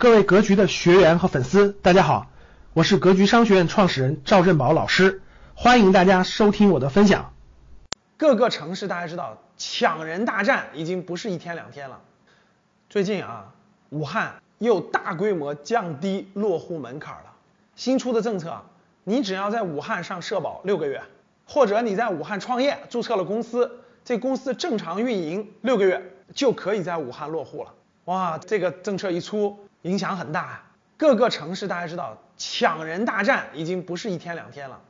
各位格局的学员和粉丝，大家好，我是格局商学院创始人赵振宝老师，欢迎大家收听我的分享。各个城市大家知道，抢人大战已经不是一天两天了。最近啊，武汉又大规模降低落户门槛了。新出的政策，你只要在武汉上社保六个月，或者你在武汉创业注册了公司，这公司正常运营六个月，就可以在武汉落户了。哇，这个政策一出。影响很大，各个城市大家知道，抢人大战已经不是一天两天了。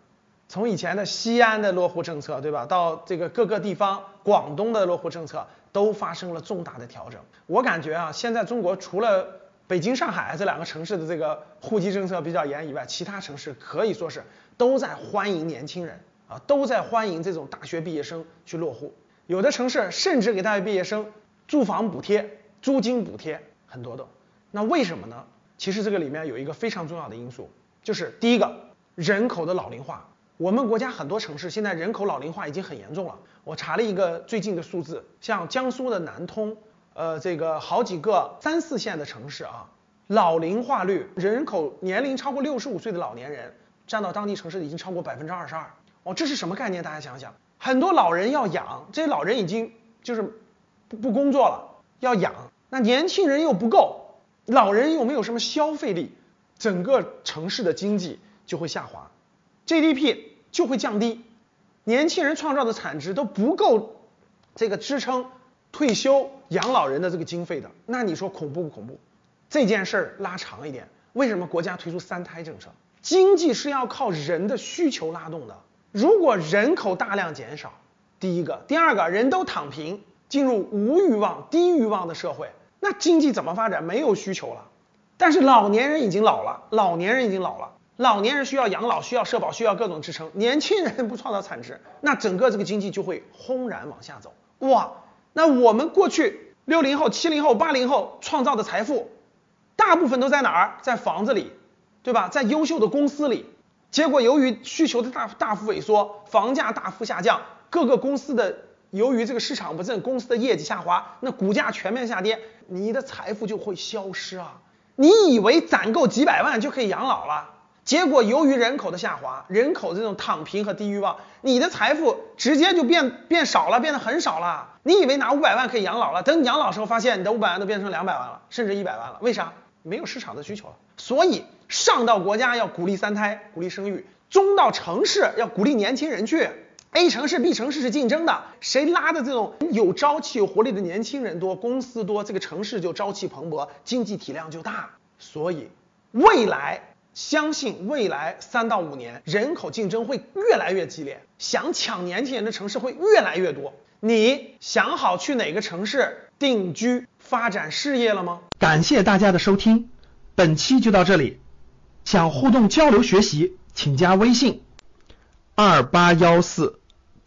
从以前的西安的落户政策，对吧，到这个各个地方，广东的落户政策都发生了重大的调整。我感觉啊，现在中国除了北京、上海这两个城市的这个户籍政策比较严以外，其他城市可以说是都在欢迎年轻人啊，都在欢迎这种大学毕业生去落户。有的城市甚至给大学毕业生住房补贴、租金补贴，很多都。那为什么呢？其实这个里面有一个非常重要的因素，就是第一个，人口的老龄化。我们国家很多城市现在人口老龄化已经很严重了。我查了一个最近的数字，像江苏的南通，呃，这个好几个三四线的城市啊，老龄化率，人口年龄超过六十五岁的老年人占到当地城市已经超过百分之二十二。哦，这是什么概念？大家想想，很多老人要养，这些老人已经就是不不工作了，要养，那年轻人又不够。老人又没有什么消费力，整个城市的经济就会下滑，GDP 就会降低，年轻人创造的产值都不够这个支撑退休养老人的这个经费的，那你说恐怖不恐怖？这件事儿拉长一点，为什么国家推出三胎政策？经济是要靠人的需求拉动的，如果人口大量减少，第一个，第二个人都躺平，进入无欲望、低欲望的社会。那经济怎么发展？没有需求了，但是老年人已经老了，老年人已经老了，老年人需要养老，需要社保，需要各种支撑。年轻人不创造产值，那整个这个经济就会轰然往下走。哇，那我们过去六零后、七零后、八零后创造的财富，大部分都在哪儿？在房子里，对吧？在优秀的公司里。结果由于需求的大大幅萎缩，房价大幅下降，各个公司的。由于这个市场不振，公司的业绩下滑，那股价全面下跌，你的财富就会消失啊！你以为攒够几百万就可以养老了，结果由于人口的下滑，人口这种躺平和低欲望，你的财富直接就变变少了，变得很少了。你以为拿五百万可以养老了，等你养老时候发现你的五百万都变成两百万了，甚至一百万了，为啥？没有市场的需求了。所以上到国家要鼓励三胎，鼓励生育；中到城市要鼓励年轻人去。A 城市、B 城市是竞争的，谁拉的这种有朝气、有活力的年轻人多，公司多，这个城市就朝气蓬勃，经济体量就大。所以未来相信未来三到五年人口竞争会越来越激烈，想抢年轻人的城市会越来越多。你想好去哪个城市定居发展事业了吗？感谢大家的收听，本期就到这里。想互动交流学习，请加微信。二八幺四